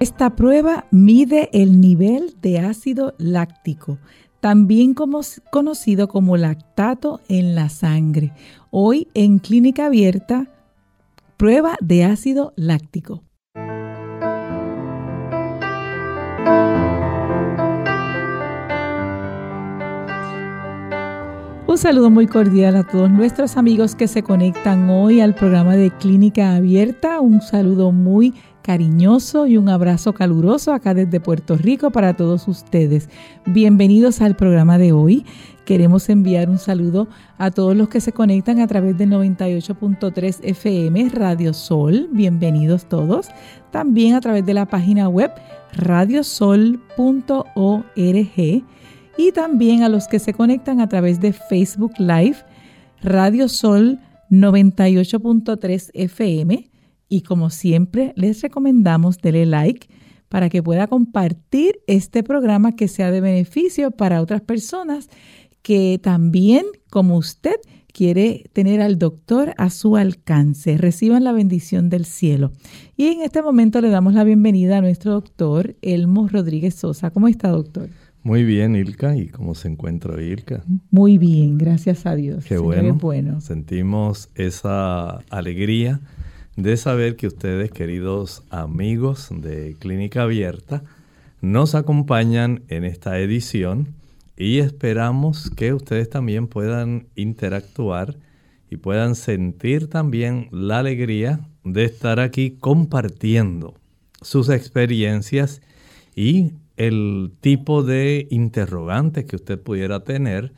Esta prueba mide el nivel de ácido láctico, también conocido como lactato en la sangre. Hoy en clínica abierta, prueba de ácido láctico. Un saludo muy cordial a todos nuestros amigos que se conectan hoy al programa de Clínica Abierta. Un saludo muy cariñoso y un abrazo caluroso acá desde Puerto Rico para todos ustedes. Bienvenidos al programa de hoy. Queremos enviar un saludo a todos los que se conectan a través del 98.3 FM Radio Sol. Bienvenidos todos. También a través de la página web radiosol.org y también a los que se conectan a través de Facebook Live Radio Sol 98.3 FM y como siempre, les recomendamos darle like para que pueda compartir este programa que sea de beneficio para otras personas que también, como usted, quiere tener al doctor a su alcance. Reciban la bendición del cielo. Y en este momento le damos la bienvenida a nuestro doctor Elmo Rodríguez Sosa. ¿Cómo está, doctor? Muy bien, Ilka. ¿Y cómo se encuentra Ilka? Muy bien, gracias a Dios. Qué bueno. bueno. Sentimos esa alegría de saber que ustedes, queridos amigos de Clínica Abierta, nos acompañan en esta edición y esperamos que ustedes también puedan interactuar y puedan sentir también la alegría de estar aquí compartiendo sus experiencias y el tipo de interrogante que usted pudiera tener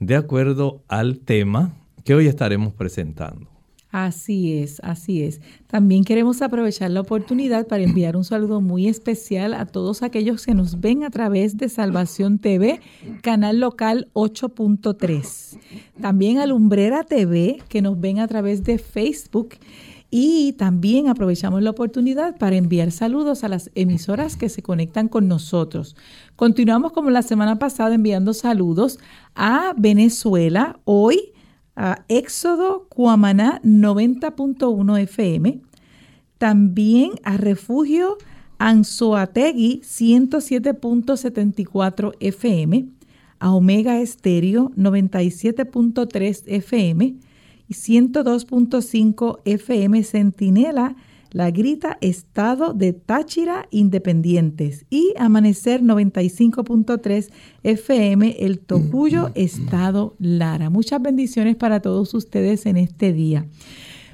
de acuerdo al tema que hoy estaremos presentando. Así es, así es. También queremos aprovechar la oportunidad para enviar un saludo muy especial a todos aquellos que nos ven a través de Salvación TV, canal local 8.3. También a Lumbrera TV, que nos ven a través de Facebook. Y también aprovechamos la oportunidad para enviar saludos a las emisoras que se conectan con nosotros. Continuamos como la semana pasada enviando saludos a Venezuela. Hoy a Éxodo Cuamaná 90.1 FM, también a Refugio Anzoategui 107.74 FM, a Omega Estéreo 97.3 FM y 102.5 FM Centinela la Grita Estado de Táchira Independientes y Amanecer 95.3 FM El Tocuyo Estado Lara. Muchas bendiciones para todos ustedes en este día.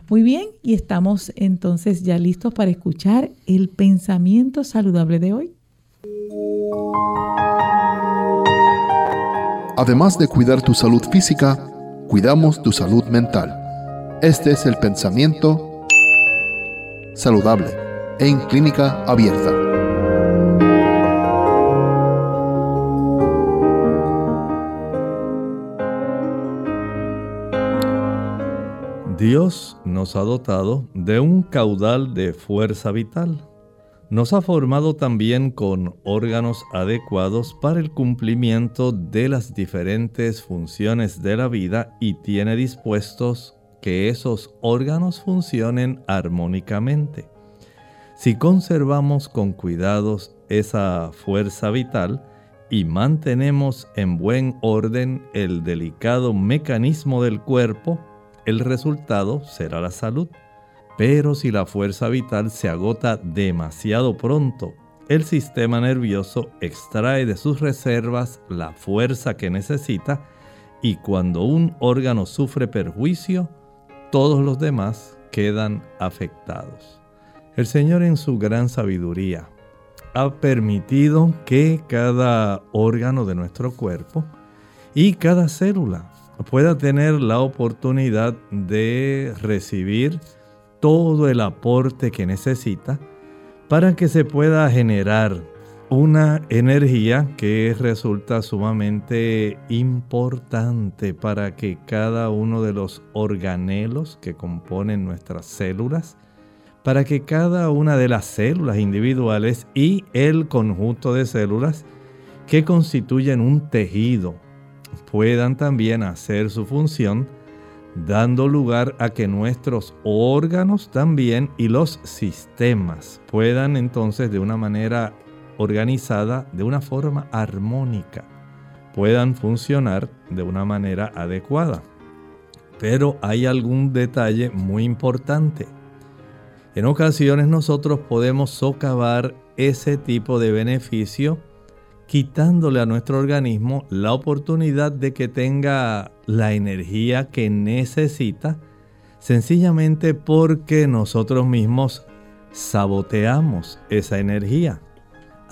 Muy bien, y estamos entonces ya listos para escuchar el pensamiento saludable de hoy. Además de cuidar tu salud física, cuidamos tu salud mental. Este es el pensamiento saludable en clínica abierta. Dios nos ha dotado de un caudal de fuerza vital. Nos ha formado también con órganos adecuados para el cumplimiento de las diferentes funciones de la vida y tiene dispuestos que esos órganos funcionen armónicamente. Si conservamos con cuidados esa fuerza vital y mantenemos en buen orden el delicado mecanismo del cuerpo, el resultado será la salud. Pero si la fuerza vital se agota demasiado pronto, el sistema nervioso extrae de sus reservas la fuerza que necesita y cuando un órgano sufre perjuicio, todos los demás quedan afectados. El Señor en su gran sabiduría ha permitido que cada órgano de nuestro cuerpo y cada célula pueda tener la oportunidad de recibir todo el aporte que necesita para que se pueda generar una energía que resulta sumamente importante para que cada uno de los organelos que componen nuestras células, para que cada una de las células individuales y el conjunto de células que constituyen un tejido puedan también hacer su función dando lugar a que nuestros órganos también y los sistemas puedan entonces de una manera organizada, de una forma armónica, puedan funcionar de una manera adecuada. Pero hay algún detalle muy importante. En ocasiones nosotros podemos socavar ese tipo de beneficio quitándole a nuestro organismo la oportunidad de que tenga la energía que necesita, sencillamente porque nosotros mismos saboteamos esa energía,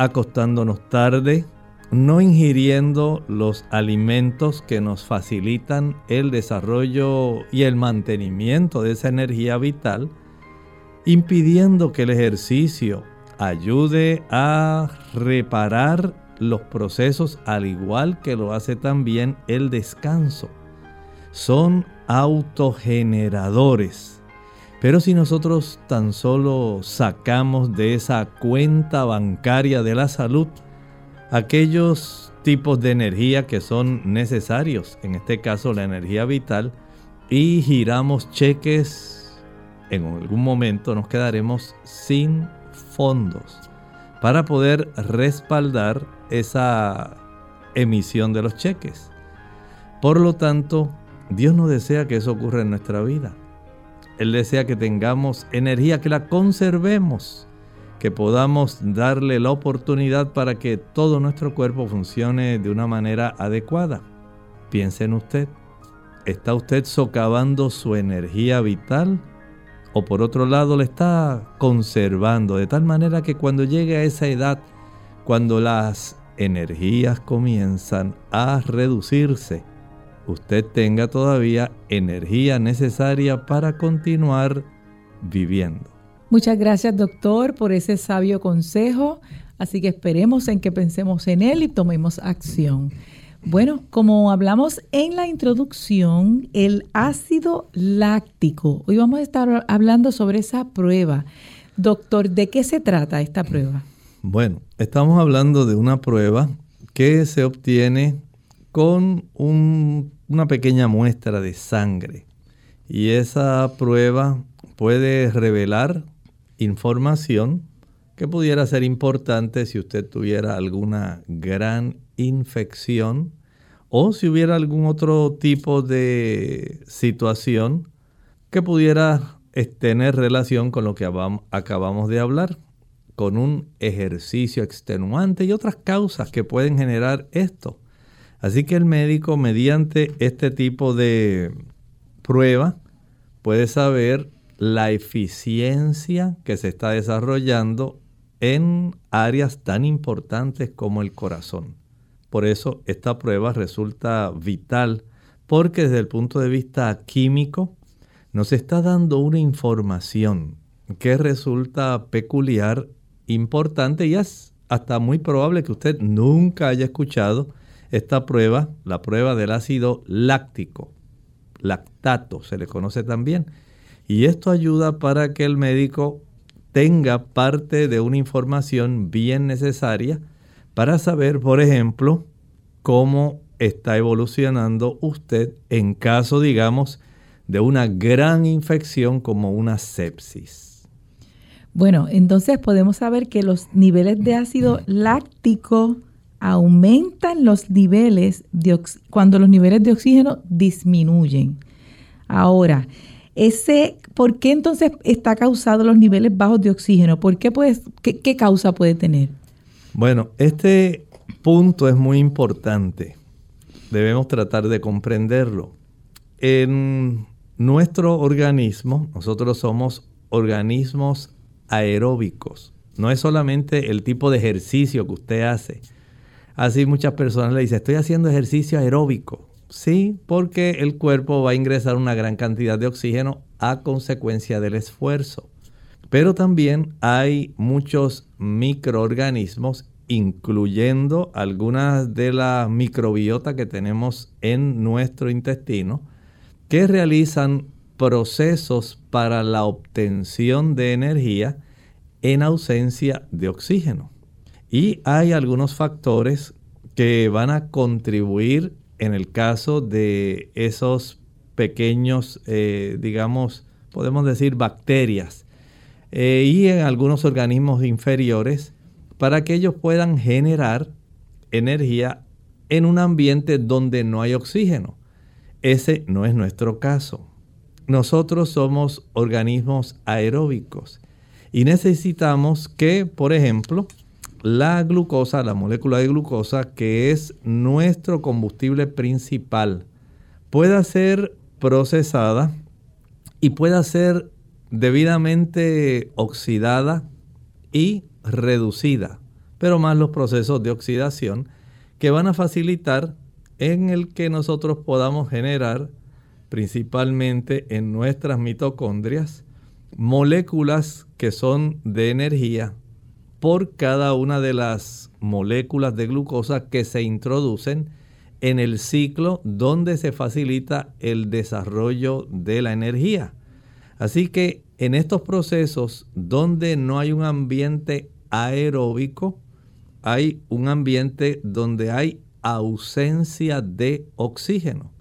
acostándonos tarde, no ingiriendo los alimentos que nos facilitan el desarrollo y el mantenimiento de esa energía vital, impidiendo que el ejercicio ayude a reparar los procesos al igual que lo hace también el descanso. Son autogeneradores. Pero si nosotros tan solo sacamos de esa cuenta bancaria de la salud aquellos tipos de energía que son necesarios, en este caso la energía vital, y giramos cheques, en algún momento nos quedaremos sin fondos para poder respaldar esa emisión de los cheques. Por lo tanto, Dios no desea que eso ocurra en nuestra vida. Él desea que tengamos energía, que la conservemos, que podamos darle la oportunidad para que todo nuestro cuerpo funcione de una manera adecuada. Piense en usted. ¿Está usted socavando su energía vital? ¿O por otro lado le está conservando de tal manera que cuando llegue a esa edad, cuando las energías comienzan a reducirse, usted tenga todavía energía necesaria para continuar viviendo. Muchas gracias doctor por ese sabio consejo, así que esperemos en que pensemos en él y tomemos acción. Bueno, como hablamos en la introducción, el ácido láctico, hoy vamos a estar hablando sobre esa prueba. Doctor, ¿de qué se trata esta prueba? Bueno, estamos hablando de una prueba que se obtiene con una pequeña muestra de sangre. Y esa prueba puede revelar información que pudiera ser importante si usted tuviera alguna gran infección o si hubiera algún otro tipo de situación que pudiera tener relación con lo que acabamos de hablar con un ejercicio extenuante y otras causas que pueden generar esto. Así que el médico mediante este tipo de prueba puede saber la eficiencia que se está desarrollando en áreas tan importantes como el corazón. Por eso esta prueba resulta vital porque desde el punto de vista químico nos está dando una información que resulta peculiar importante y es hasta muy probable que usted nunca haya escuchado esta prueba, la prueba del ácido láctico, lactato se le conoce también. Y esto ayuda para que el médico tenga parte de una información bien necesaria para saber, por ejemplo, cómo está evolucionando usted en caso, digamos, de una gran infección como una sepsis. Bueno, entonces podemos saber que los niveles de ácido láctico aumentan los niveles de cuando los niveles de oxígeno disminuyen. Ahora, ese, ¿por qué entonces está causado los niveles bajos de oxígeno? ¿Por qué, qué causa puede tener? Bueno, este punto es muy importante. Debemos tratar de comprenderlo. En nuestro organismo, nosotros somos organismos aeróbicos. No es solamente el tipo de ejercicio que usted hace. Así muchas personas le dicen, estoy haciendo ejercicio aeróbico. Sí, porque el cuerpo va a ingresar una gran cantidad de oxígeno a consecuencia del esfuerzo. Pero también hay muchos microorganismos, incluyendo algunas de la microbiota que tenemos en nuestro intestino, que realizan procesos para la obtención de energía en ausencia de oxígeno. Y hay algunos factores que van a contribuir en el caso de esos pequeños, eh, digamos, podemos decir bacterias eh, y en algunos organismos inferiores para que ellos puedan generar energía en un ambiente donde no hay oxígeno. Ese no es nuestro caso. Nosotros somos organismos aeróbicos y necesitamos que, por ejemplo, la glucosa, la molécula de glucosa, que es nuestro combustible principal, pueda ser procesada y pueda ser debidamente oxidada y reducida, pero más los procesos de oxidación que van a facilitar en el que nosotros podamos generar principalmente en nuestras mitocondrias moléculas que son de energía por cada una de las moléculas de glucosa que se introducen en el ciclo donde se facilita el desarrollo de la energía. Así que en estos procesos donde no hay un ambiente aeróbico, hay un ambiente donde hay ausencia de oxígeno.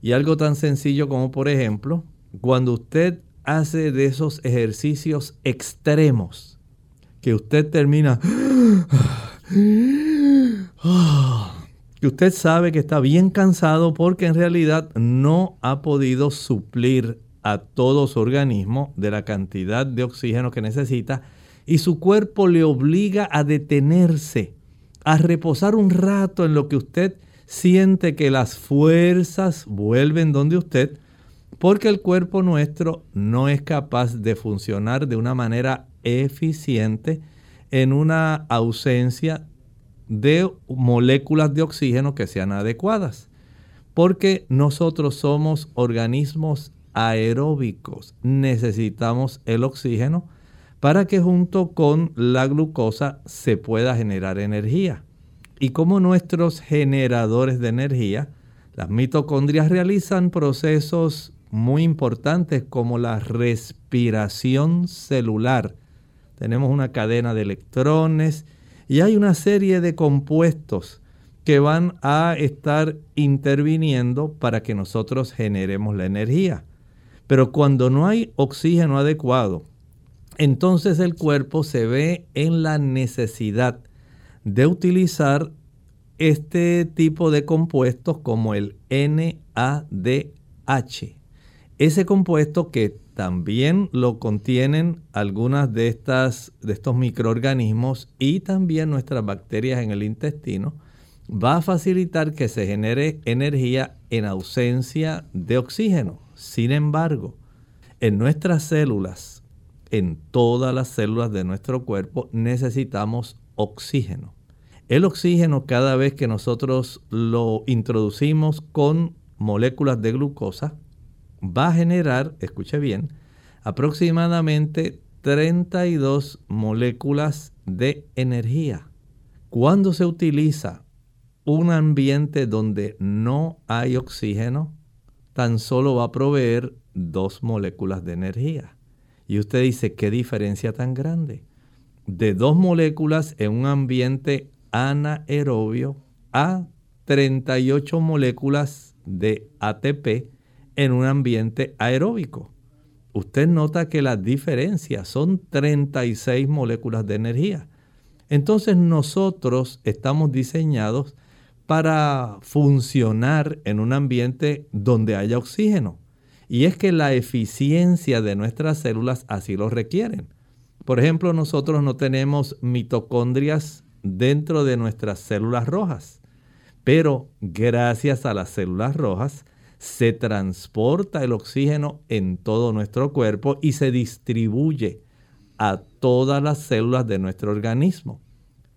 Y algo tan sencillo como por ejemplo, cuando usted hace de esos ejercicios extremos, que usted termina, que usted sabe que está bien cansado porque en realidad no ha podido suplir a todo su organismo de la cantidad de oxígeno que necesita y su cuerpo le obliga a detenerse, a reposar un rato en lo que usted siente que las fuerzas vuelven donde usted, porque el cuerpo nuestro no es capaz de funcionar de una manera eficiente en una ausencia de moléculas de oxígeno que sean adecuadas, porque nosotros somos organismos aeróbicos. Necesitamos el oxígeno para que junto con la glucosa se pueda generar energía. Y como nuestros generadores de energía, las mitocondrias realizan procesos muy importantes como la respiración celular. Tenemos una cadena de electrones y hay una serie de compuestos que van a estar interviniendo para que nosotros generemos la energía. Pero cuando no hay oxígeno adecuado, entonces el cuerpo se ve en la necesidad de utilizar este tipo de compuestos como el NADH. Ese compuesto que también lo contienen algunas de, estas, de estos microorganismos y también nuestras bacterias en el intestino, va a facilitar que se genere energía en ausencia de oxígeno. Sin embargo, en nuestras células, en todas las células de nuestro cuerpo, necesitamos oxígeno. El oxígeno cada vez que nosotros lo introducimos con moléculas de glucosa, va a generar, escuche bien, aproximadamente 32 moléculas de energía. Cuando se utiliza un ambiente donde no hay oxígeno, tan solo va a proveer dos moléculas de energía. Y usted dice, ¿qué diferencia tan grande? De dos moléculas en un ambiente anaerobio a 38 moléculas de ATP en un ambiente aeróbico. Usted nota que la diferencia son 36 moléculas de energía. Entonces nosotros estamos diseñados para funcionar en un ambiente donde haya oxígeno. Y es que la eficiencia de nuestras células así lo requieren. Por ejemplo, nosotros no tenemos mitocondrias dentro de nuestras células rojas, pero gracias a las células rojas se transporta el oxígeno en todo nuestro cuerpo y se distribuye a todas las células de nuestro organismo.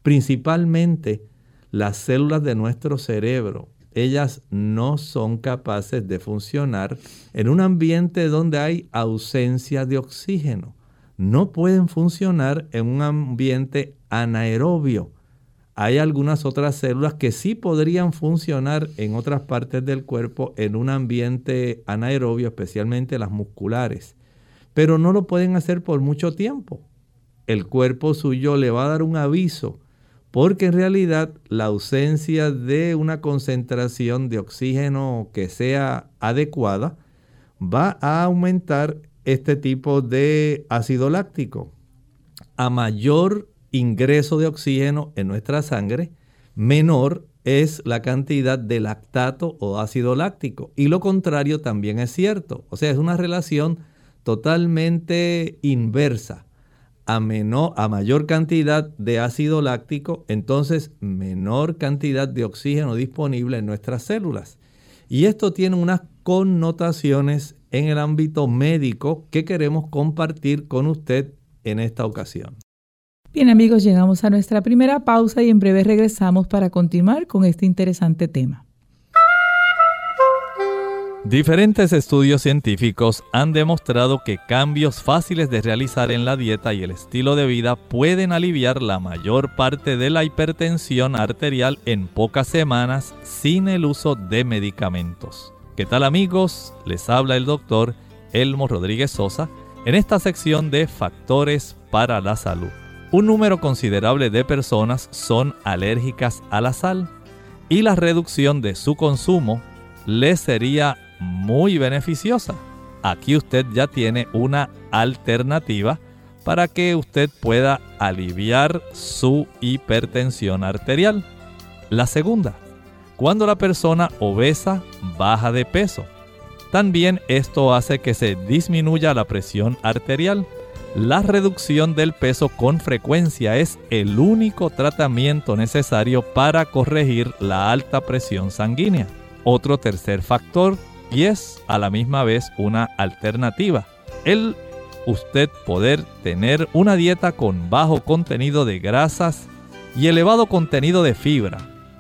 Principalmente las células de nuestro cerebro ellas no son capaces de funcionar en un ambiente donde hay ausencia de oxígeno. No pueden funcionar en un ambiente anaerobio. Hay algunas otras células que sí podrían funcionar en otras partes del cuerpo en un ambiente anaerobio, especialmente las musculares, pero no lo pueden hacer por mucho tiempo. El cuerpo suyo le va a dar un aviso porque en realidad la ausencia de una concentración de oxígeno que sea adecuada va a aumentar este tipo de ácido láctico. A mayor ingreso de oxígeno en nuestra sangre, menor es la cantidad de lactato o ácido láctico. Y lo contrario también es cierto. O sea, es una relación totalmente inversa a, menor, a mayor cantidad de ácido láctico, entonces menor cantidad de oxígeno disponible en nuestras células. Y esto tiene unas connotaciones en el ámbito médico que queremos compartir con usted en esta ocasión. Bien amigos, llegamos a nuestra primera pausa y en breve regresamos para continuar con este interesante tema. Diferentes estudios científicos han demostrado que cambios fáciles de realizar en la dieta y el estilo de vida pueden aliviar la mayor parte de la hipertensión arterial en pocas semanas sin el uso de medicamentos. ¿Qué tal amigos? Les habla el doctor Elmo Rodríguez Sosa en esta sección de Factores para la Salud. Un número considerable de personas son alérgicas a la sal y la reducción de su consumo les sería muy beneficiosa. Aquí usted ya tiene una alternativa para que usted pueda aliviar su hipertensión arterial. La segunda, cuando la persona obesa baja de peso. También esto hace que se disminuya la presión arterial. La reducción del peso con frecuencia es el único tratamiento necesario para corregir la alta presión sanguínea. Otro tercer factor y es a la misma vez una alternativa. El usted poder tener una dieta con bajo contenido de grasas y elevado contenido de fibra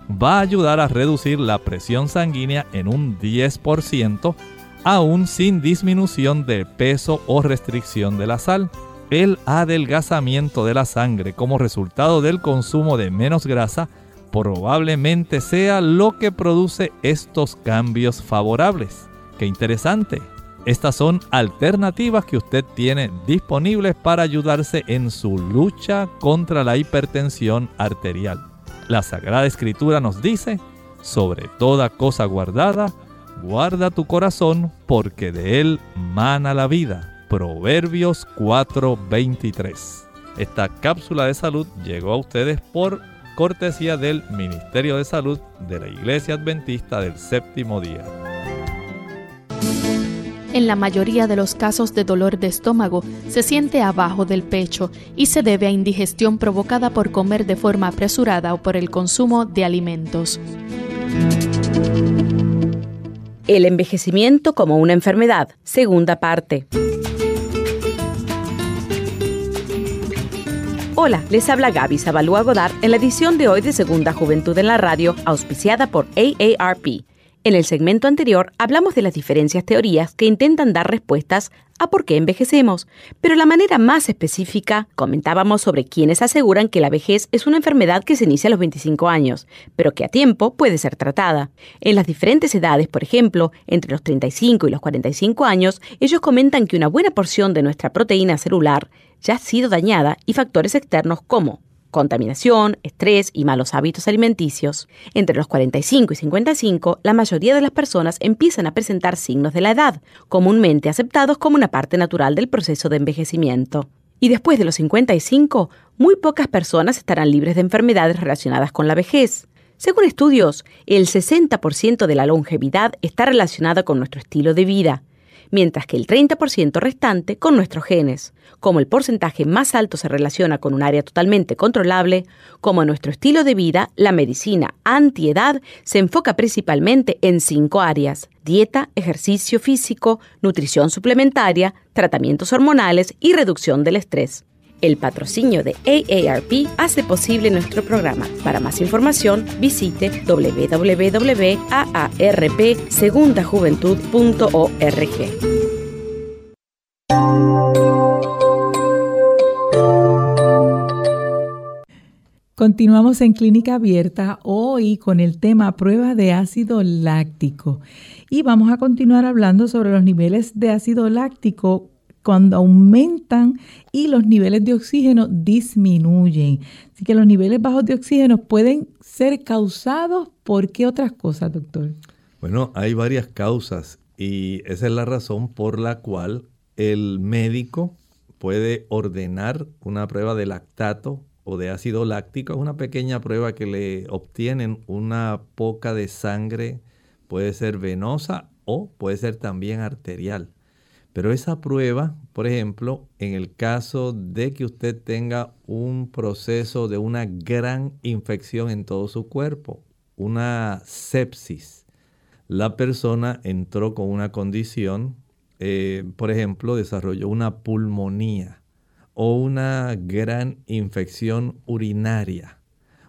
va a ayudar a reducir la presión sanguínea en un 10%, aún sin disminución de peso o restricción de la sal. El adelgazamiento de la sangre como resultado del consumo de menos grasa probablemente sea lo que produce estos cambios favorables. ¡Qué interesante! Estas son alternativas que usted tiene disponibles para ayudarse en su lucha contra la hipertensión arterial. La Sagrada Escritura nos dice, sobre toda cosa guardada, guarda tu corazón porque de él mana la vida. Proverbios 4:23. Esta cápsula de salud llegó a ustedes por cortesía del Ministerio de Salud de la Iglesia Adventista del Séptimo Día. En la mayoría de los casos de dolor de estómago se siente abajo del pecho y se debe a indigestión provocada por comer de forma apresurada o por el consumo de alimentos. El envejecimiento como una enfermedad, segunda parte. Hola, les habla Gaby Zabalúa Godard en la edición de hoy de Segunda Juventud en la Radio, auspiciada por AARP. En el segmento anterior hablamos de las diferentes teorías que intentan dar respuestas a por qué envejecemos, pero la manera más específica comentábamos sobre quienes aseguran que la vejez es una enfermedad que se inicia a los 25 años, pero que a tiempo puede ser tratada. En las diferentes edades, por ejemplo, entre los 35 y los 45 años, ellos comentan que una buena porción de nuestra proteína celular ya ha sido dañada y factores externos como contaminación, estrés y malos hábitos alimenticios. Entre los 45 y 55, la mayoría de las personas empiezan a presentar signos de la edad, comúnmente aceptados como una parte natural del proceso de envejecimiento. Y después de los 55, muy pocas personas estarán libres de enfermedades relacionadas con la vejez. Según estudios, el 60% de la longevidad está relacionada con nuestro estilo de vida mientras que el 30% restante con nuestros genes. Como el porcentaje más alto se relaciona con un área totalmente controlable, como nuestro estilo de vida, la medicina antiedad se enfoca principalmente en cinco áreas, dieta, ejercicio físico, nutrición suplementaria, tratamientos hormonales y reducción del estrés. El patrocinio de AARP hace posible nuestro programa. Para más información, visite www.aarpsegundajuventud.org. Continuamos en Clínica Abierta hoy con el tema prueba de ácido láctico y vamos a continuar hablando sobre los niveles de ácido láctico cuando aumentan y los niveles de oxígeno disminuyen. Así que los niveles bajos de oxígeno pueden ser causados por qué otras cosas, doctor? Bueno, hay varias causas y esa es la razón por la cual el médico puede ordenar una prueba de lactato o de ácido láctico. Es una pequeña prueba que le obtienen una poca de sangre, puede ser venosa o puede ser también arterial. Pero esa prueba, por ejemplo, en el caso de que usted tenga un proceso de una gran infección en todo su cuerpo, una sepsis, la persona entró con una condición, eh, por ejemplo, desarrolló una pulmonía o una gran infección urinaria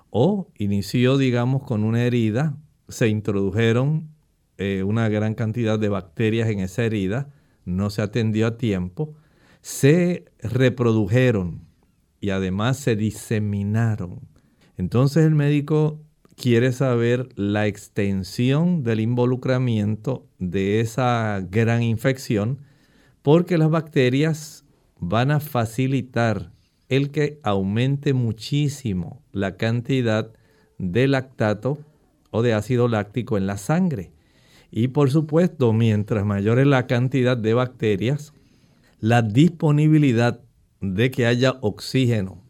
o inició, digamos, con una herida, se introdujeron eh, una gran cantidad de bacterias en esa herida, no se atendió a tiempo, se reprodujeron y además se diseminaron. Entonces el médico quiere saber la extensión del involucramiento de esa gran infección porque las bacterias van a facilitar el que aumente muchísimo la cantidad de lactato o de ácido láctico en la sangre. Y por supuesto, mientras mayor es la cantidad de bacterias, la disponibilidad de que haya oxígeno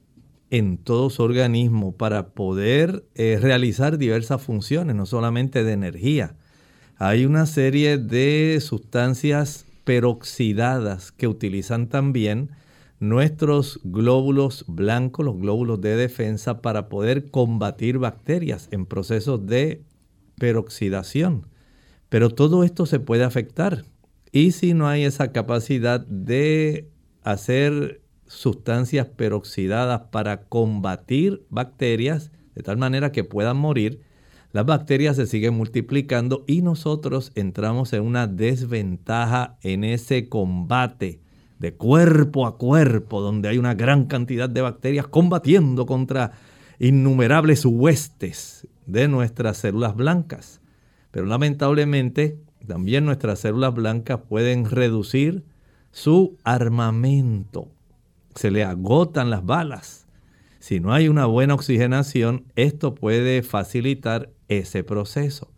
en todo su organismo para poder eh, realizar diversas funciones, no solamente de energía. Hay una serie de sustancias peroxidadas que utilizan también nuestros glóbulos blancos, los glóbulos de defensa, para poder combatir bacterias en procesos de peroxidación. Pero todo esto se puede afectar. Y si no hay esa capacidad de hacer sustancias peroxidadas para combatir bacterias, de tal manera que puedan morir, las bacterias se siguen multiplicando y nosotros entramos en una desventaja en ese combate de cuerpo a cuerpo, donde hay una gran cantidad de bacterias combatiendo contra innumerables huestes de nuestras células blancas. Pero lamentablemente también nuestras células blancas pueden reducir su armamento. Se le agotan las balas. Si no hay una buena oxigenación, esto puede facilitar ese proceso.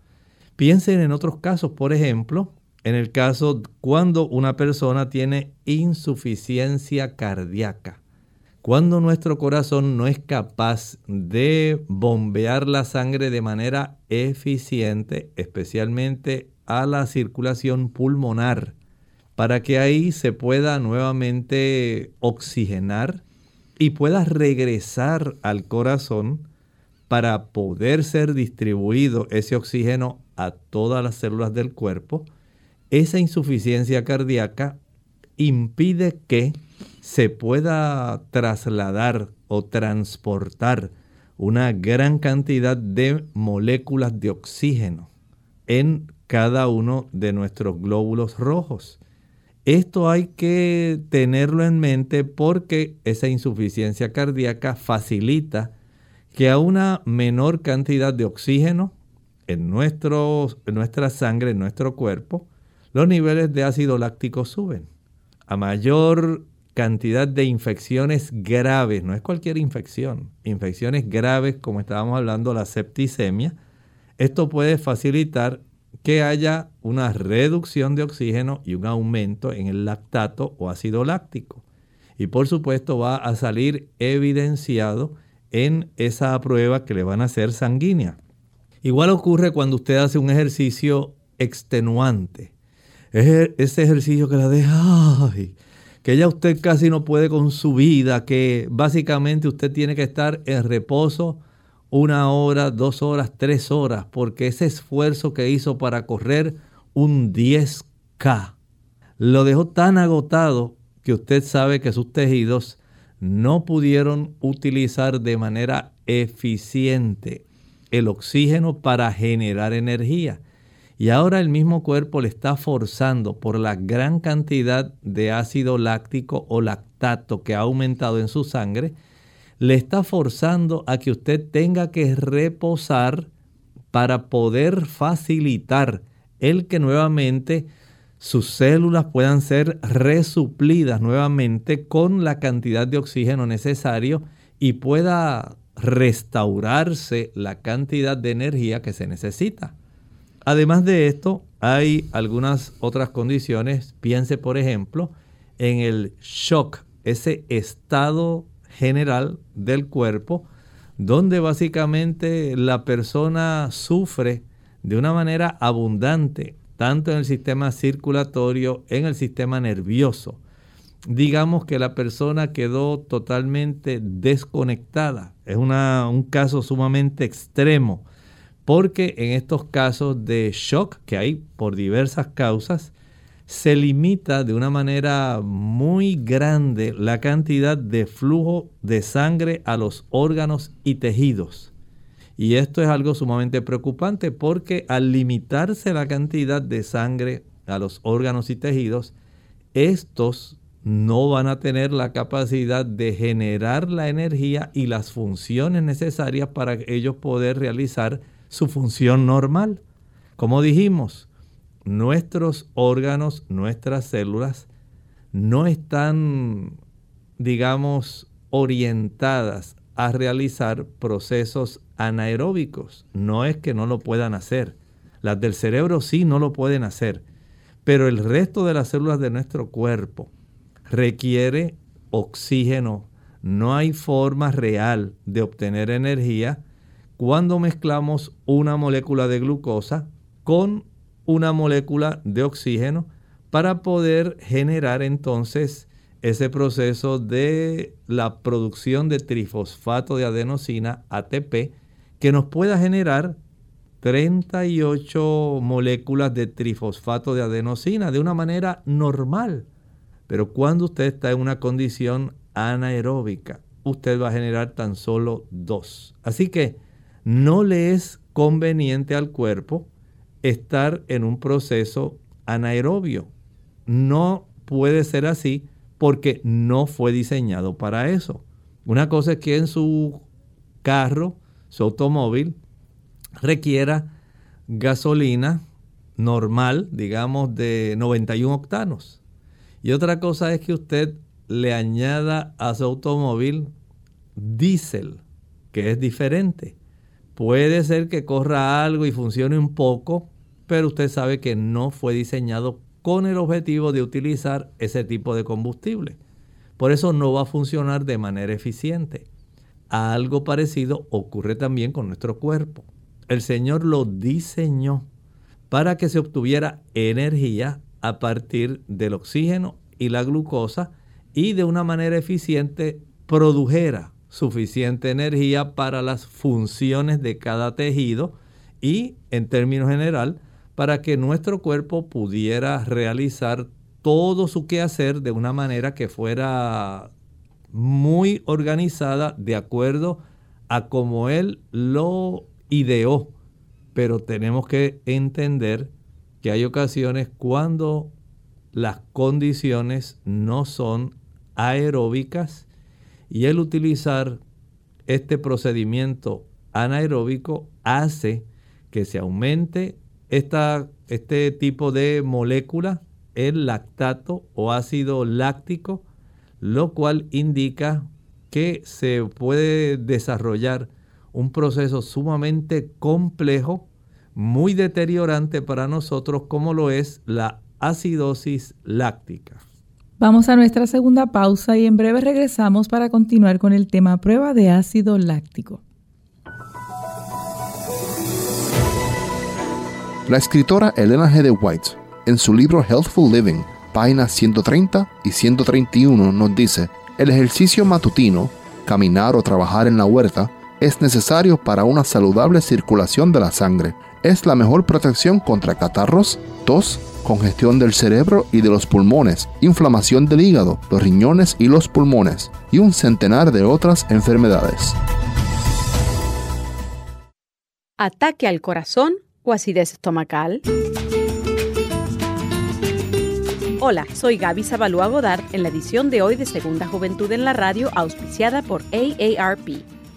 Piensen en otros casos, por ejemplo, en el caso cuando una persona tiene insuficiencia cardíaca, cuando nuestro corazón no es capaz de bombear la sangre de manera eficiente, especialmente a la circulación pulmonar, para que ahí se pueda nuevamente oxigenar y pueda regresar al corazón para poder ser distribuido ese oxígeno a todas las células del cuerpo, esa insuficiencia cardíaca impide que se pueda trasladar o transportar una gran cantidad de moléculas de oxígeno en cada uno de nuestros glóbulos rojos. Esto hay que tenerlo en mente porque esa insuficiencia cardíaca facilita que a una menor cantidad de oxígeno en, nuestra sangre, en nuestro cuerpo, los niveles de ácido láctico suben. A mayor cantidad de infecciones graves, no es cualquier infección, infecciones graves como estábamos hablando, la septicemia, esto puede facilitar que haya una reducción de oxígeno y un aumento en el lactato o ácido láctico. Y por supuesto va a salir evidenciado en esa prueba que le van a hacer sanguínea. Igual ocurre cuando usted hace un ejercicio extenuante. Es ese ejercicio que la deja, que ya usted casi no puede con su vida, que básicamente usted tiene que estar en reposo una hora, dos horas, tres horas, porque ese esfuerzo que hizo para correr un 10K lo dejó tan agotado que usted sabe que sus tejidos no pudieron utilizar de manera eficiente el oxígeno para generar energía. Y ahora el mismo cuerpo le está forzando por la gran cantidad de ácido láctico o lactato que ha aumentado en su sangre, le está forzando a que usted tenga que reposar para poder facilitar el que nuevamente sus células puedan ser resuplidas nuevamente con la cantidad de oxígeno necesario y pueda restaurarse la cantidad de energía que se necesita. Además de esto, hay algunas otras condiciones. Piense, por ejemplo, en el shock, ese estado general del cuerpo, donde básicamente la persona sufre de una manera abundante, tanto en el sistema circulatorio, en el sistema nervioso. Digamos que la persona quedó totalmente desconectada. Es un caso sumamente extremo, porque en estos casos de shock que hay por diversas causas, se limita de una manera muy grande la cantidad de flujo de sangre a los órganos y tejidos. Y esto es algo sumamente preocupante porque al limitarse la cantidad de sangre a los órganos y tejidos, estos no van a tener la capacidad de generar la energía y las funciones necesarias para ellos poder realizar su función normal. Como dijimos, nuestros órganos, nuestras células, no están, digamos, orientadas a realizar procesos anaeróbicos. No es que no lo puedan hacer. Las del cerebro sí no lo pueden hacer. Pero el resto de las células de nuestro cuerpo requiere oxígeno. No hay forma real de obtener energía cuando mezclamos una molécula de glucosa con una molécula de oxígeno para poder generar entonces ese proceso de la producción de trifosfato de adenosina, ATP, que nos pueda generar 38 moléculas de trifosfato de adenosina de una manera normal. Pero cuando usted está en una condición anaeróbica, usted va a generar tan solo dos. Así que no le es conveniente al cuerpo estar en un proceso anaerobio. No puede ser así porque no fue diseñado para eso. Una cosa es que en su carro, su automóvil, requiera gasolina normal, digamos de 91 octanos. Y otra cosa es que usted le añada a su automóvil diésel, que es diferente. Puede ser que corra algo y funcione un poco, pero usted sabe que no fue diseñado con el objetivo de utilizar ese tipo de combustible. Por eso no va a funcionar de manera eficiente. Algo parecido ocurre también con nuestro cuerpo. El Señor lo diseñó para que se obtuviera energía a partir del oxígeno y la glucosa y de una manera eficiente produjera suficiente energía para las funciones de cada tejido y en términos general para que nuestro cuerpo pudiera realizar todo su quehacer de una manera que fuera muy organizada de acuerdo a como él lo ideó. Pero tenemos que entender que hay ocasiones cuando las condiciones no son aeróbicas y el utilizar este procedimiento anaeróbico hace que se aumente esta, este tipo de molécula, el lactato o ácido láctico, lo cual indica que se puede desarrollar un proceso sumamente complejo, muy deteriorante para nosotros, como lo es la acidosis láctica. Vamos a nuestra segunda pausa y en breve regresamos para continuar con el tema prueba de ácido láctico. La escritora Elena G. de White, en su libro Healthful Living, páginas 130 y 131, nos dice, el ejercicio matutino, caminar o trabajar en la huerta, es necesario para una saludable circulación de la sangre. Es la mejor protección contra catarros, tos, congestión del cerebro y de los pulmones, inflamación del hígado, los riñones y los pulmones, y un centenar de otras enfermedades. Ataque al corazón o acidez estomacal. Hola, soy Gaby Zabalúa Godard en la edición de hoy de Segunda Juventud en la Radio, auspiciada por AARP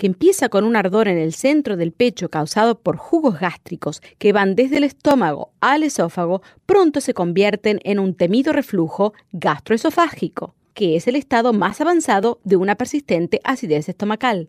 que empieza con un ardor en el centro del pecho causado por jugos gástricos que van desde el estómago al esófago, pronto se convierten en un temido reflujo gastroesofágico, que es el estado más avanzado de una persistente acidez estomacal.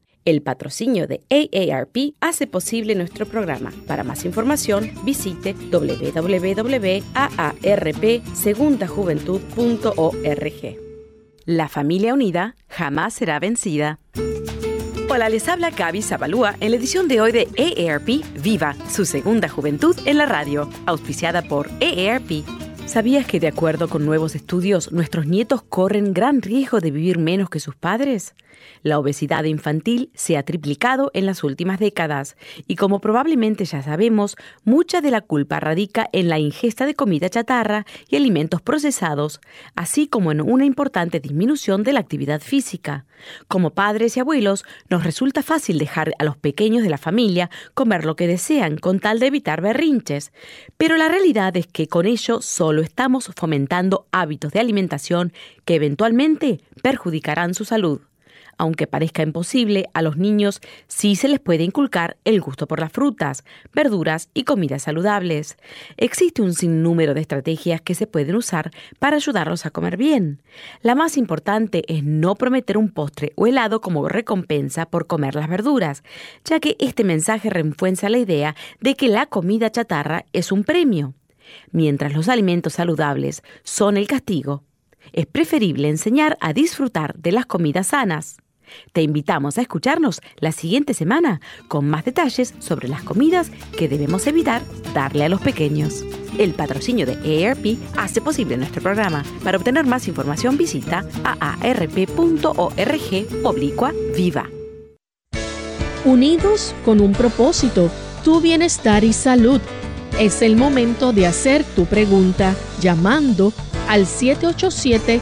El patrocinio de AARP hace posible nuestro programa. Para más información, visite www.aarpsegundajuventud.org. La familia unida jamás será vencida. Hola, les habla Gaby Zabalúa en la edición de hoy de AARP Viva, su segunda juventud en la radio, auspiciada por AARP. ¿Sabías que de acuerdo con nuevos estudios, nuestros nietos corren gran riesgo de vivir menos que sus padres? La obesidad infantil se ha triplicado en las últimas décadas y como probablemente ya sabemos, mucha de la culpa radica en la ingesta de comida chatarra y alimentos procesados, así como en una importante disminución de la actividad física. Como padres y abuelos, nos resulta fácil dejar a los pequeños de la familia comer lo que desean con tal de evitar berrinches, pero la realidad es que con ello solo estamos fomentando hábitos de alimentación que eventualmente perjudicarán su salud. Aunque parezca imposible, a los niños sí se les puede inculcar el gusto por las frutas, verduras y comidas saludables. Existe un sinnúmero de estrategias que se pueden usar para ayudarlos a comer bien. La más importante es no prometer un postre o helado como recompensa por comer las verduras, ya que este mensaje refuerza la idea de que la comida chatarra es un premio, mientras los alimentos saludables son el castigo. Es preferible enseñar a disfrutar de las comidas sanas. Te invitamos a escucharnos la siguiente semana con más detalles sobre las comidas que debemos evitar darle a los pequeños. El patrocinio de AARP hace posible nuestro programa. Para obtener más información visita aarp.org oblicua viva. Unidos con un propósito, tu bienestar y salud. Es el momento de hacer tu pregunta llamando al 787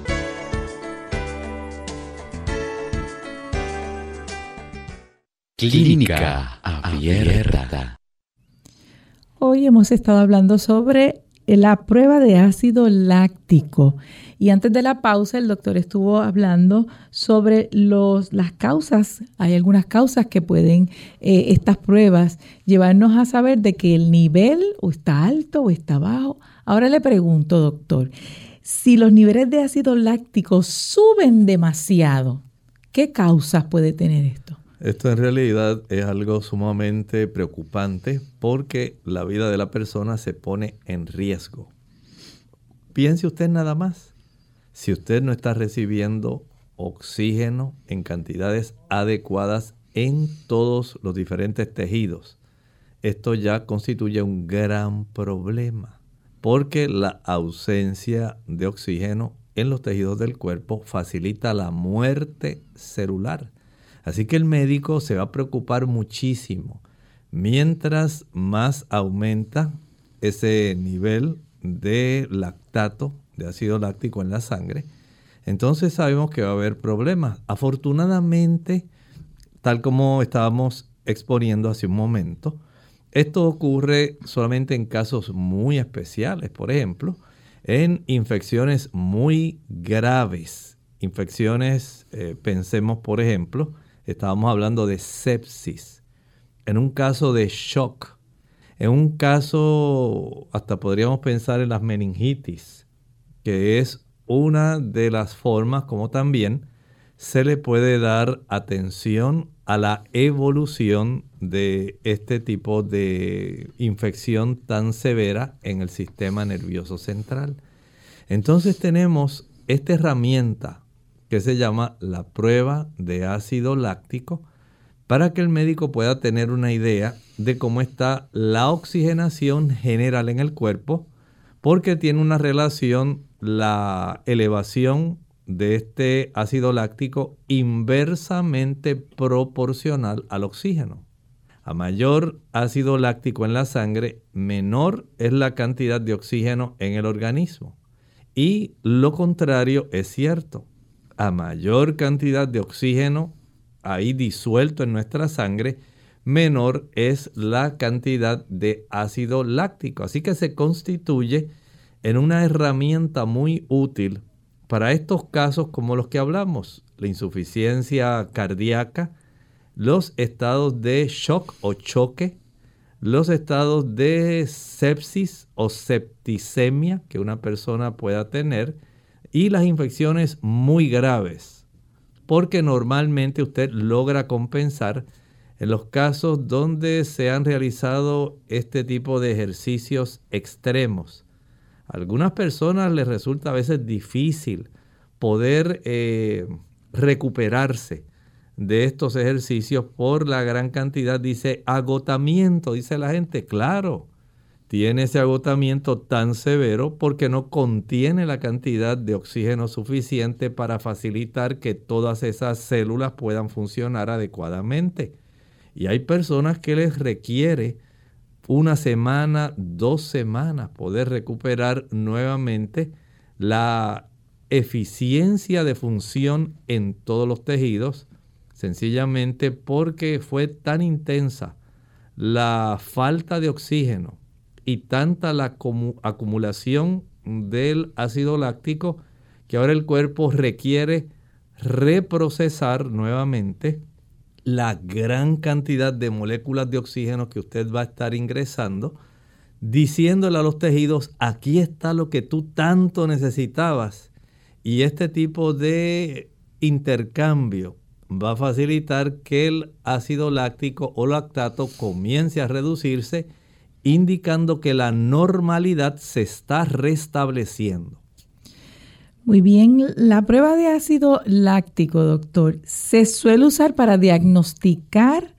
Clínica Abierta. Hoy hemos estado hablando sobre la prueba de ácido láctico. Y antes de la pausa, el doctor estuvo hablando sobre los, las causas. Hay algunas causas que pueden eh, estas pruebas llevarnos a saber de que el nivel o está alto o está bajo. Ahora le pregunto, doctor, si los niveles de ácido láctico suben demasiado, ¿qué causas puede tener esto? Esto en realidad es algo sumamente preocupante porque la vida de la persona se pone en riesgo. Piense usted nada más. Si usted no está recibiendo oxígeno en cantidades adecuadas en todos los diferentes tejidos, esto ya constituye un gran problema. porque la ausencia de oxígeno en los tejidos del cuerpo facilita la muerte celular. Así que el médico se va a preocupar muchísimo. Mientras más aumenta ese nivel de lactato, de ácido láctico en la sangre, entonces sabemos que va a haber problemas. Afortunadamente, tal como estábamos exponiendo hace un momento, esto ocurre solamente en casos muy especiales, por ejemplo, en infecciones muy graves. Infecciones, eh, pensemos por ejemplo, estábamos hablando de sepsis, en un caso de shock, en un caso, hasta podríamos pensar en las meningitis, que es una de las formas como también se le puede dar atención a la evolución de este tipo de infección tan severa en el sistema nervioso central. Entonces tenemos esta herramienta que se llama la prueba de ácido láctico para que el médico pueda tener una idea de cómo está la oxigenación general en el cuerpo, porque tiene una relación la elevación de este ácido láctico inversamente proporcional al oxígeno. A mayor ácido láctico en la sangre, menor es la cantidad de oxígeno en el organismo. Y lo contrario es cierto. A mayor cantidad de oxígeno ahí disuelto en nuestra sangre, menor es la cantidad de ácido láctico. Así que se constituye en una herramienta muy útil para estos casos como los que hablamos, la insuficiencia cardíaca, los estados de shock o choque, los estados de sepsis o septicemia que una persona pueda tener y las infecciones muy graves, porque normalmente usted logra compensar en los casos donde se han realizado este tipo de ejercicios extremos. A algunas personas les resulta a veces difícil poder eh, recuperarse de estos ejercicios por la gran cantidad, dice agotamiento, dice la gente, claro, tiene ese agotamiento tan severo porque no contiene la cantidad de oxígeno suficiente para facilitar que todas esas células puedan funcionar adecuadamente. Y hay personas que les requiere una semana, dos semanas poder recuperar nuevamente la eficiencia de función en todos los tejidos sencillamente porque fue tan intensa la falta de oxígeno y tanta la acumulación del ácido láctico que ahora el cuerpo requiere reprocesar nuevamente la gran cantidad de moléculas de oxígeno que usted va a estar ingresando, diciéndole a los tejidos, aquí está lo que tú tanto necesitabas. Y este tipo de intercambio va a facilitar que el ácido láctico o lactato comience a reducirse, indicando que la normalidad se está restableciendo. Muy bien, la prueba de ácido láctico, doctor, se suele usar para diagnosticar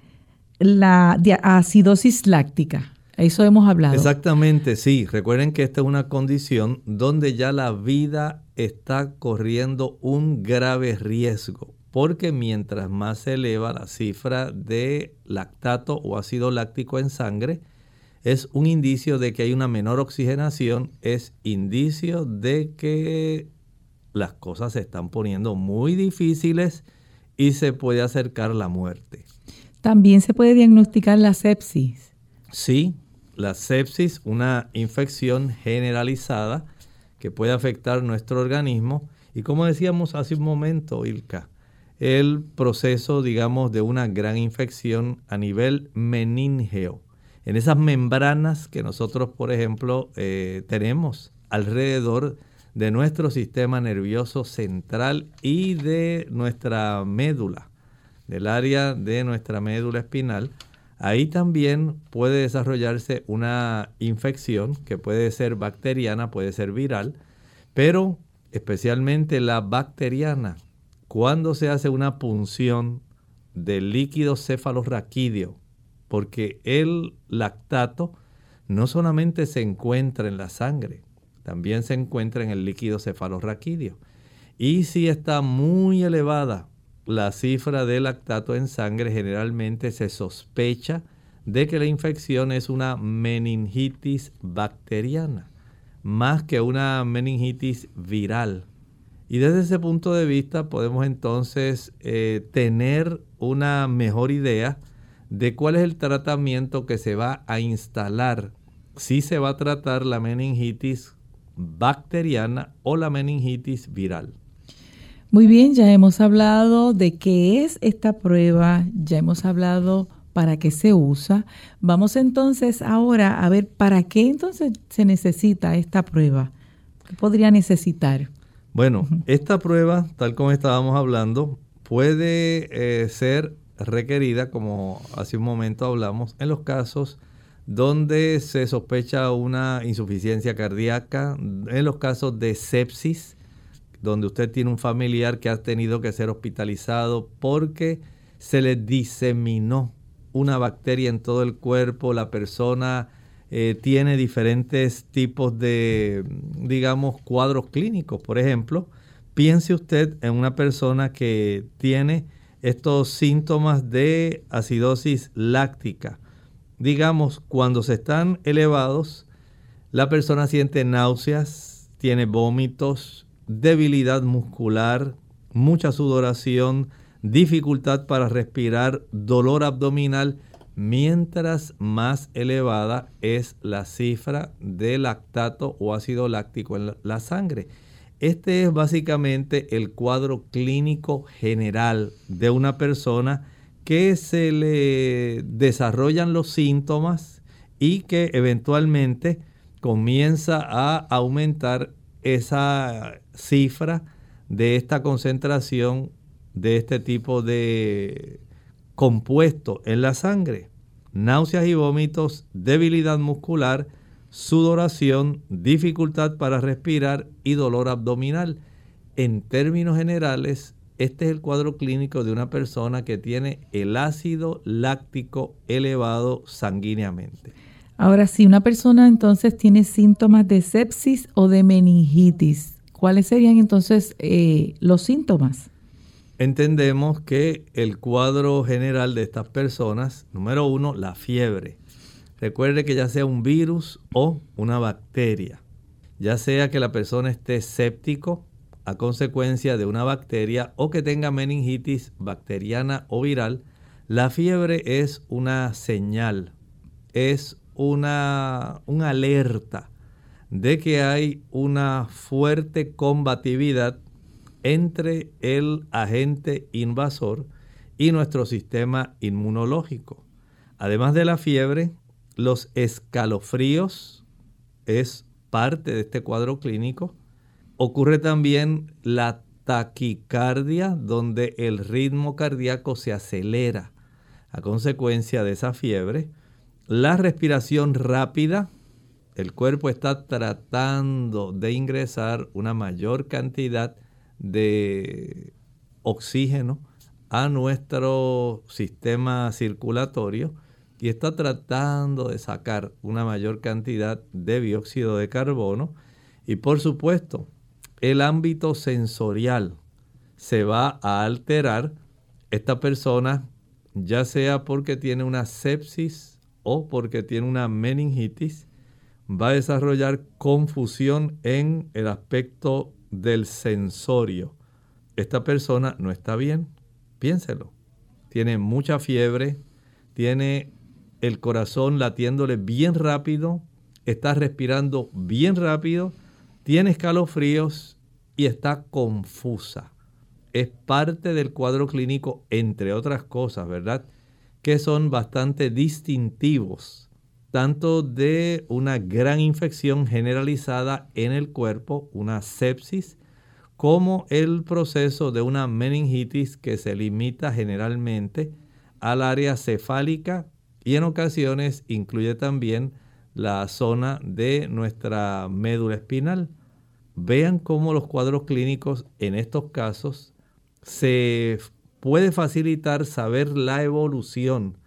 la acidosis láctica. Eso hemos hablado. Exactamente, sí. Recuerden que esta es una condición donde ya la vida está corriendo un grave riesgo porque mientras más se eleva la cifra de lactato o ácido láctico en sangre, es un indicio de que hay una menor oxigenación, es indicio de que las cosas se están poniendo muy difíciles y se puede acercar la muerte. También se puede diagnosticar la sepsis. Sí, la sepsis, una infección generalizada que puede afectar nuestro organismo. Y como decíamos hace un momento, Ilka, el proceso, digamos, de una gran infección a nivel meningeo. En esas membranas que nosotros, por ejemplo, eh, tenemos alrededor de nuestro sistema nervioso central y de nuestra médula, del área de nuestra médula espinal, ahí también puede desarrollarse una infección que puede ser bacteriana, puede ser viral, pero especialmente la bacteriana. Cuando se hace una punción del líquido cefalorraquídeo, porque el lactato no solamente se encuentra en la sangre, también se encuentra en el líquido cefalorraquídeo. Y si está muy elevada la cifra de lactato en sangre, generalmente se sospecha de que la infección es una meningitis bacteriana, más que una meningitis viral. Y desde ese punto de vista podemos entonces eh, tener una mejor idea de cuál es el tratamiento que se va a instalar, si se va a tratar la meningitis bacteriana o la meningitis viral. Muy bien, ya hemos hablado de qué es esta prueba, ya hemos hablado para qué se usa. Vamos entonces ahora a ver para qué entonces se necesita esta prueba. ¿Qué podría necesitar? Bueno, esta prueba, tal como estábamos hablando, puede eh, ser requerida, como hace un momento hablamos, en los casos donde se sospecha una insuficiencia cardíaca, en los casos de sepsis, donde usted tiene un familiar que ha tenido que ser hospitalizado porque se le diseminó una bacteria en todo el cuerpo, la persona eh, tiene diferentes tipos de, digamos, cuadros clínicos. Por ejemplo, piense usted en una persona que tiene estos síntomas de acidosis láctica. Digamos, cuando se están elevados, la persona siente náuseas, tiene vómitos, debilidad muscular, mucha sudoración, dificultad para respirar, dolor abdominal, mientras más elevada es la cifra de lactato o ácido láctico en la sangre. Este es básicamente el cuadro clínico general de una persona que se le desarrollan los síntomas y que eventualmente comienza a aumentar esa cifra de esta concentración de este tipo de compuesto en la sangre. Náuseas y vómitos, debilidad muscular, sudoración, dificultad para respirar y dolor abdominal. En términos generales, este es el cuadro clínico de una persona que tiene el ácido láctico elevado sanguíneamente. Ahora, si una persona entonces tiene síntomas de sepsis o de meningitis, ¿cuáles serían entonces eh, los síntomas? Entendemos que el cuadro general de estas personas, número uno, la fiebre. Recuerde que ya sea un virus o una bacteria, ya sea que la persona esté séptico a consecuencia de una bacteria o que tenga meningitis bacteriana o viral, la fiebre es una señal, es una, una alerta de que hay una fuerte combatividad entre el agente invasor y nuestro sistema inmunológico. Además de la fiebre, los escalofríos es parte de este cuadro clínico. Ocurre también la taquicardia, donde el ritmo cardíaco se acelera a consecuencia de esa fiebre. La respiración rápida, el cuerpo está tratando de ingresar una mayor cantidad de oxígeno a nuestro sistema circulatorio y está tratando de sacar una mayor cantidad de dióxido de carbono y por supuesto el ámbito sensorial se va a alterar. Esta persona, ya sea porque tiene una sepsis o porque tiene una meningitis, va a desarrollar confusión en el aspecto del sensorio. Esta persona no está bien, piénselo. Tiene mucha fiebre, tiene el corazón latiéndole bien rápido, está respirando bien rápido, tiene escalofríos y está confusa. Es parte del cuadro clínico, entre otras cosas, ¿verdad? Que son bastante distintivos tanto de una gran infección generalizada en el cuerpo, una sepsis, como el proceso de una meningitis que se limita generalmente al área cefálica y en ocasiones incluye también la zona de nuestra médula espinal. Vean cómo los cuadros clínicos en estos casos se puede facilitar saber la evolución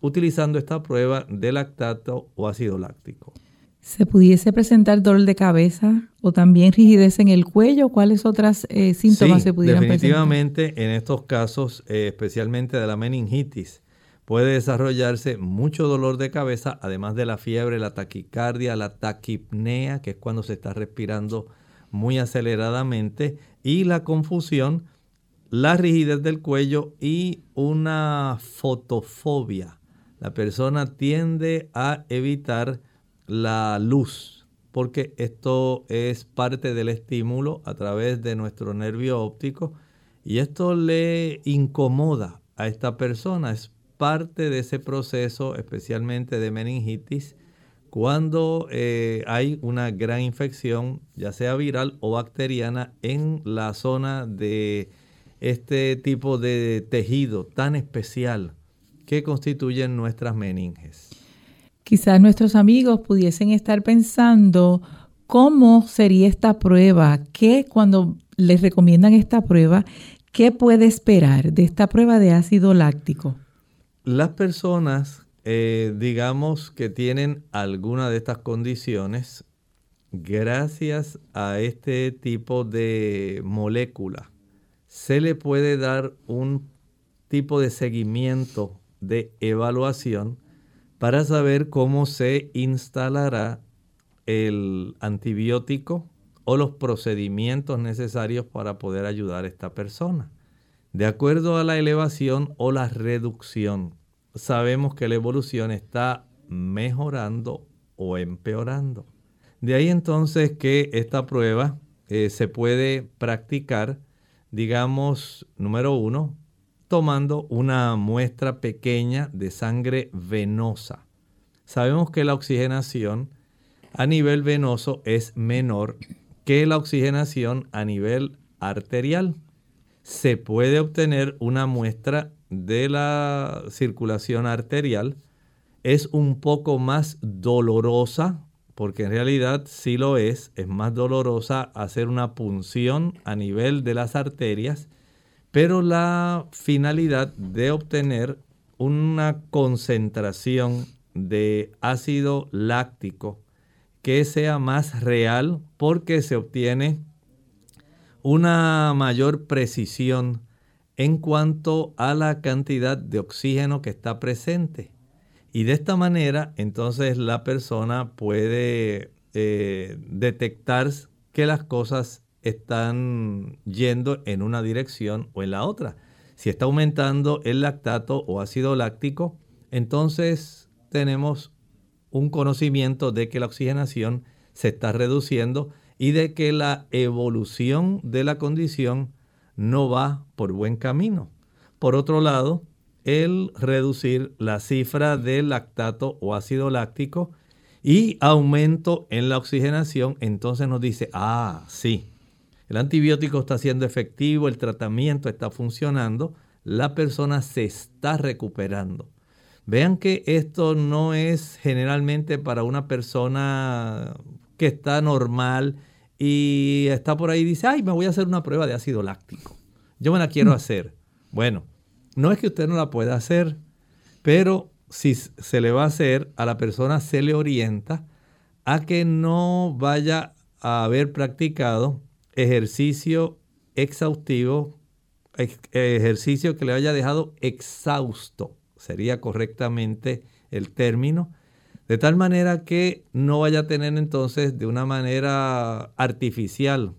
utilizando esta prueba de lactato o ácido láctico. ¿Se pudiese presentar dolor de cabeza o también rigidez en el cuello? ¿Cuáles otras eh, síntomas se pudieran definitivamente en estos casos, eh, especialmente de la meningitis, puede desarrollarse mucho dolor de cabeza, además de la fiebre, la taquicardia, la taquipnea, que es cuando se está respirando muy aceleradamente, y la confusión, la rigidez del cuello y una fotofobia. La persona tiende a evitar la luz, porque esto es parte del estímulo a través de nuestro nervio óptico y esto le incomoda a esta persona, es parte de ese proceso, especialmente de meningitis, cuando eh, hay una gran infección, ya sea viral o bacteriana, en la zona de este tipo de tejido tan especial que constituyen nuestras meninges. Quizás nuestros amigos pudiesen estar pensando cómo sería esta prueba, qué cuando les recomiendan esta prueba, qué puede esperar de esta prueba de ácido láctico. Las personas, eh, digamos que tienen alguna de estas condiciones, gracias a este tipo de molécula, se le puede dar un tipo de seguimiento de evaluación para saber cómo se instalará el antibiótico o los procedimientos necesarios para poder ayudar a esta persona. De acuerdo a la elevación o la reducción, sabemos que la evolución está mejorando o empeorando. De ahí entonces que esta prueba eh, se puede practicar, digamos, número uno, tomando una muestra pequeña de sangre venosa. Sabemos que la oxigenación a nivel venoso es menor que la oxigenación a nivel arterial. Se puede obtener una muestra de la circulación arterial. Es un poco más dolorosa, porque en realidad sí lo es, es más dolorosa hacer una punción a nivel de las arterias pero la finalidad de obtener una concentración de ácido láctico que sea más real porque se obtiene una mayor precisión en cuanto a la cantidad de oxígeno que está presente. Y de esta manera, entonces la persona puede eh, detectar que las cosas están yendo en una dirección o en la otra. Si está aumentando el lactato o ácido láctico, entonces tenemos un conocimiento de que la oxigenación se está reduciendo y de que la evolución de la condición no va por buen camino. Por otro lado, el reducir la cifra de lactato o ácido láctico y aumento en la oxigenación, entonces nos dice, ah, sí, el antibiótico está siendo efectivo, el tratamiento está funcionando, la persona se está recuperando. Vean que esto no es generalmente para una persona que está normal y está por ahí y dice, ay, me voy a hacer una prueba de ácido láctico. Yo me la quiero mm. hacer. Bueno, no es que usted no la pueda hacer, pero si se le va a hacer, a la persona se le orienta a que no vaya a haber practicado ejercicio exhaustivo, ejercicio que le haya dejado exhausto, sería correctamente el término, de tal manera que no vaya a tener entonces de una manera artificial,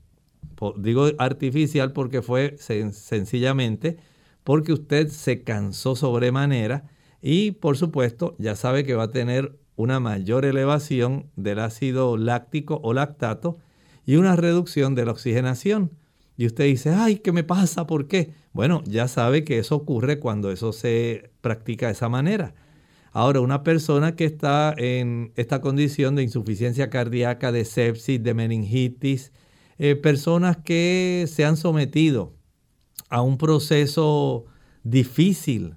digo artificial porque fue sencillamente porque usted se cansó sobremanera y por supuesto ya sabe que va a tener una mayor elevación del ácido láctico o lactato y una reducción de la oxigenación. Y usted dice, ay, ¿qué me pasa? ¿Por qué? Bueno, ya sabe que eso ocurre cuando eso se practica de esa manera. Ahora, una persona que está en esta condición de insuficiencia cardíaca, de sepsis, de meningitis, eh, personas que se han sometido a un proceso difícil,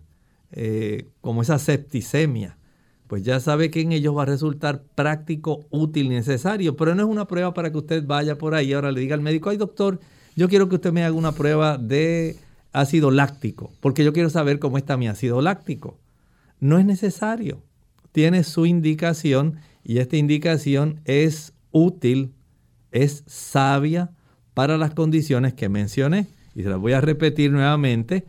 eh, como esa septicemia, pues ya sabe que en ellos va a resultar práctico, útil y necesario. Pero no es una prueba para que usted vaya por ahí y ahora le diga al médico, ay doctor, yo quiero que usted me haga una prueba de ácido láctico, porque yo quiero saber cómo está mi ácido láctico. No es necesario. Tiene su indicación y esta indicación es útil, es sabia para las condiciones que mencioné. Y se las voy a repetir nuevamente.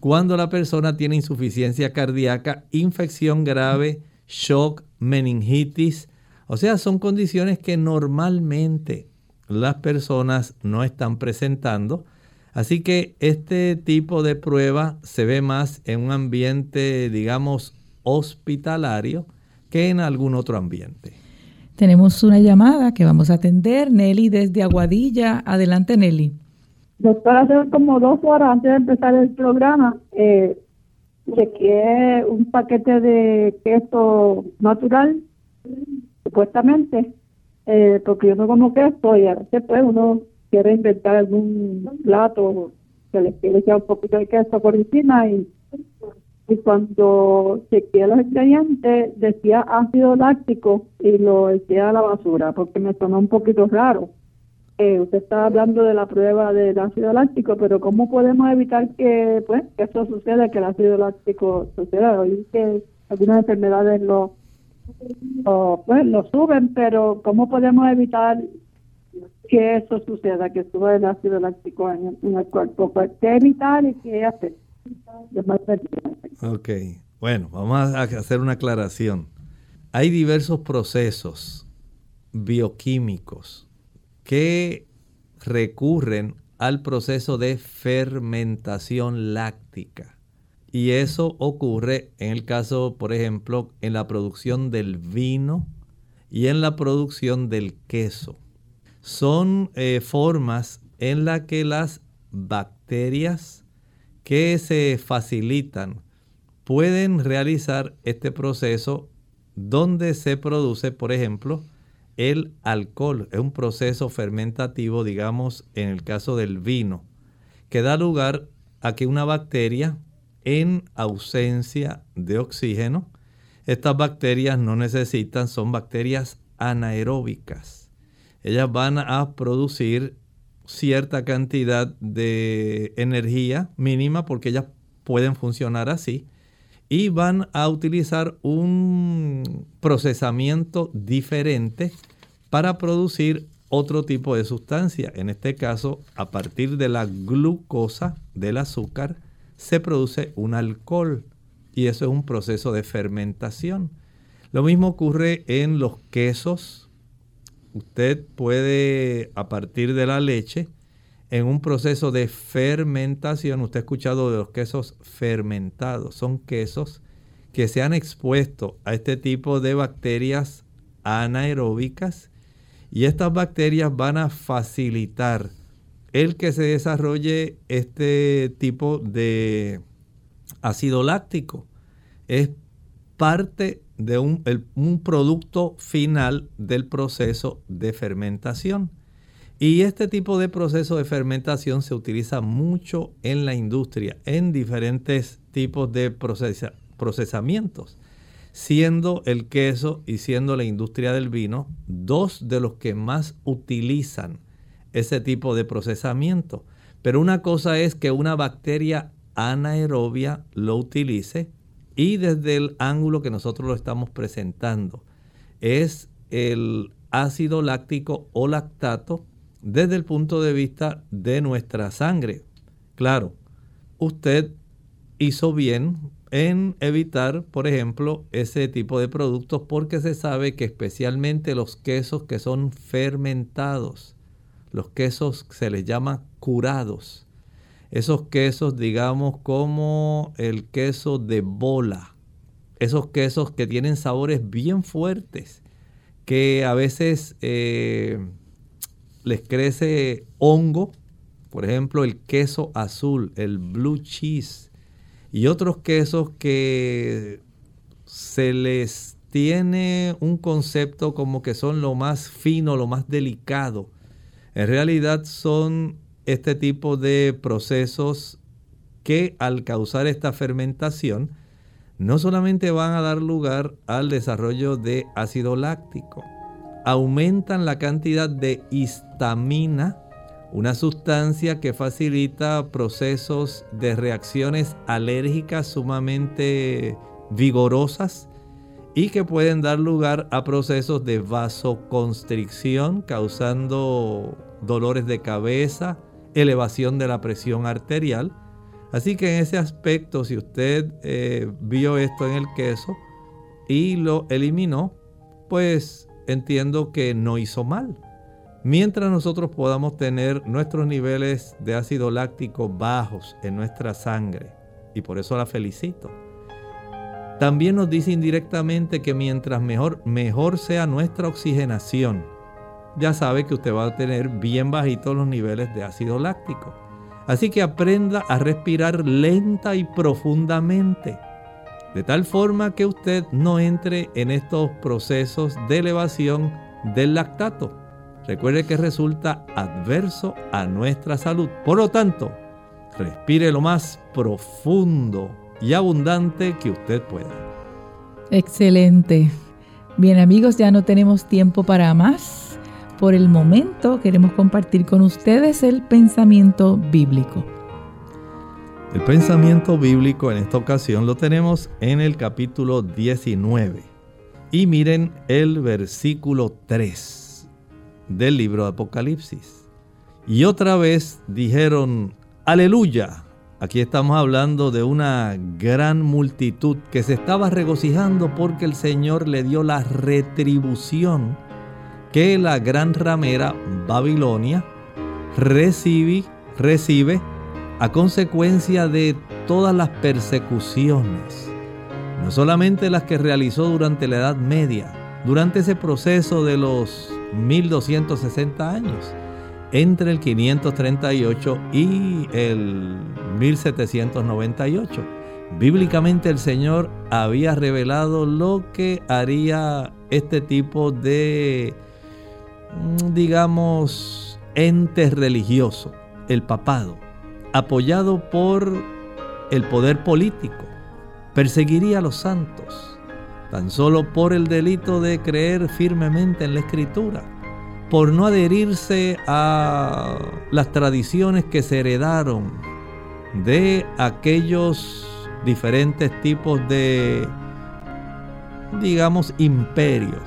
Cuando la persona tiene insuficiencia cardíaca, infección grave, shock, meningitis, o sea, son condiciones que normalmente las personas no están presentando. Así que este tipo de prueba se ve más en un ambiente, digamos, hospitalario que en algún otro ambiente. Tenemos una llamada que vamos a atender. Nelly desde Aguadilla. Adelante, Nelly. Doctor, hace como dos horas antes de empezar el programa, eh, chequeé un paquete de queso natural, supuestamente, eh, porque yo no como queso y a veces pues uno quiere inventar algún plato que le quiere echar un poquito de queso por encima y y cuando chequeé los ingredientes decía ácido láctico y lo eché a la basura porque me sonó un poquito raro. Eh, usted está hablando de la prueba del ácido láctico, pero ¿cómo podemos evitar que pues que eso suceda, que el ácido láctico suceda? Oí que algunas enfermedades lo, pues, lo suben, pero ¿cómo podemos evitar que eso suceda, que suba el ácido láctico en, el cuerpo? Pues, ¿Qué evitar y qué hacer? Ok, bueno, vamos a hacer una aclaración. Hay diversos procesos bioquímicos que recurren al proceso de fermentación láctica. Y eso ocurre en el caso, por ejemplo, en la producción del vino y en la producción del queso. Son eh, formas en las que las bacterias que se facilitan pueden realizar este proceso donde se produce, por ejemplo, el alcohol. Es un proceso fermentativo, digamos, en el caso del vino, que da lugar a que una bacteria en ausencia de oxígeno, estas bacterias no necesitan, son bacterias anaeróbicas. Ellas van a producir cierta cantidad de energía mínima porque ellas pueden funcionar así y van a utilizar un procesamiento diferente para producir otro tipo de sustancia. En este caso, a partir de la glucosa del azúcar, se produce un alcohol y eso es un proceso de fermentación. Lo mismo ocurre en los quesos, usted puede, a partir de la leche, en un proceso de fermentación, usted ha escuchado de los quesos fermentados, son quesos que se han expuesto a este tipo de bacterias anaeróbicas y estas bacterias van a facilitar el que se desarrolle este tipo de ácido láctico. Parte de un, producto final del proceso de fermentación. Y este tipo de proceso de fermentación se utiliza mucho en la industria, en diferentes tipos de procesamientos, siendo el queso y siendo la industria del vino dos de los que más utilizan ese tipo de procesamiento. Pero una cosa es que una bacteria anaerobia lo utilice y desde el ángulo que nosotros lo estamos presentando es el ácido láctico o lactato desde el punto de vista de nuestra sangre. Claro, usted hizo bien en evitar, por ejemplo, ese tipo de productos porque se sabe que especialmente los quesos que son fermentados, los quesos se les llama curados, esos quesos, digamos, como el queso de bola, esos quesos que tienen sabores bien fuertes, que a veces eh, les crece hongo, por ejemplo, el queso azul, el blue cheese, y otros quesos que se les tiene un concepto como que son lo más fino, lo más delicado. En realidad son este tipo de procesos que al causar esta fermentación no solamente van a dar lugar al desarrollo de ácido láctico, aumentan la cantidad de histamina, una sustancia que facilita procesos de reacciones alérgicas sumamente vigorosas y que pueden dar lugar a procesos de vasoconstricción causando dolores de cabeza, elevación de la presión arterial. Así que en ese aspecto, si usted eh, vio esto en el queso y lo eliminó, pues entiendo que no hizo mal. Mientras nosotros podamos tener nuestros niveles de ácido láctico bajos en nuestra sangre, y por eso la felicito. También nos dice indirectamente que mientras mejor, mejor sea nuestra oxigenación, ya sabe que usted va a tener bien bajitos los niveles de ácido láctico. Así que aprenda a respirar lenta y profundamente, de tal forma que usted no entre en estos procesos de elevación del lactato. Recuerde que resulta adverso a nuestra salud. Por lo tanto, respire lo más profundo y abundante que usted pueda. Excelente. Bien amigos, ya no tenemos tiempo para más. Por el momento queremos compartir con ustedes el pensamiento bíblico. El pensamiento bíblico en esta ocasión lo tenemos en el capítulo 19. Y miren el versículo 3 del libro de Apocalipsis. Y otra vez dijeron, aleluya. Aquí estamos hablando de una gran multitud que se estaba regocijando porque el Señor le dio la retribución que la gran ramera Babilonia recibe, recibe a consecuencia de todas las persecuciones, no solamente las que realizó durante la Edad Media, durante ese proceso de los 1260 años, entre el 538 y el 1798. Bíblicamente el Señor había revelado lo que haría este tipo de digamos, ente religioso, el papado, apoyado por el poder político, perseguiría a los santos, tan solo por el delito de creer firmemente en la escritura, por no adherirse a las tradiciones que se heredaron de aquellos diferentes tipos de, digamos, imperios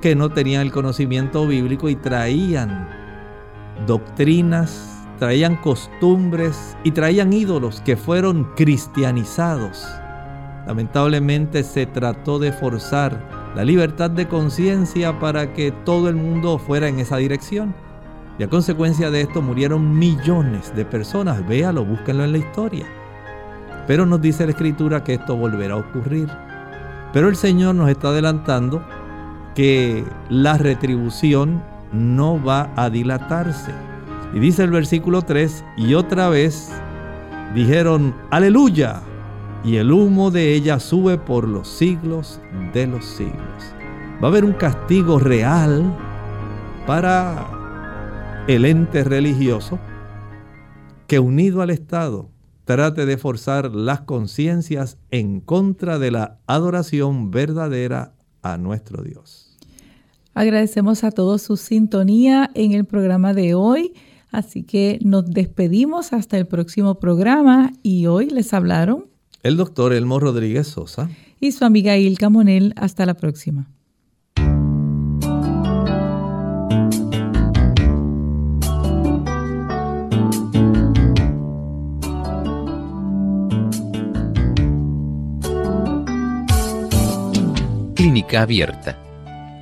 que no tenían el conocimiento bíblico y traían doctrinas, traían costumbres y traían ídolos que fueron cristianizados. Lamentablemente se trató de forzar la libertad de conciencia para que todo el mundo fuera en esa dirección. Y a consecuencia de esto murieron millones de personas. Véalo, búsquenlo en la historia. Pero nos dice la escritura que esto volverá a ocurrir. Pero el Señor nos está adelantando que la retribución no va a dilatarse. Y dice el versículo 3, y otra vez dijeron, aleluya, y el humo de ella sube por los siglos de los siglos. Va a haber un castigo real para el ente religioso que unido al Estado trate de forzar las conciencias en contra de la adoración verdadera a nuestro Dios. Agradecemos a todos su sintonía en el programa de hoy. Así que nos despedimos hasta el próximo programa y hoy les hablaron el doctor Elmo Rodríguez Sosa y su amiga Ilka Monel. Hasta la próxima. Clínica Abierta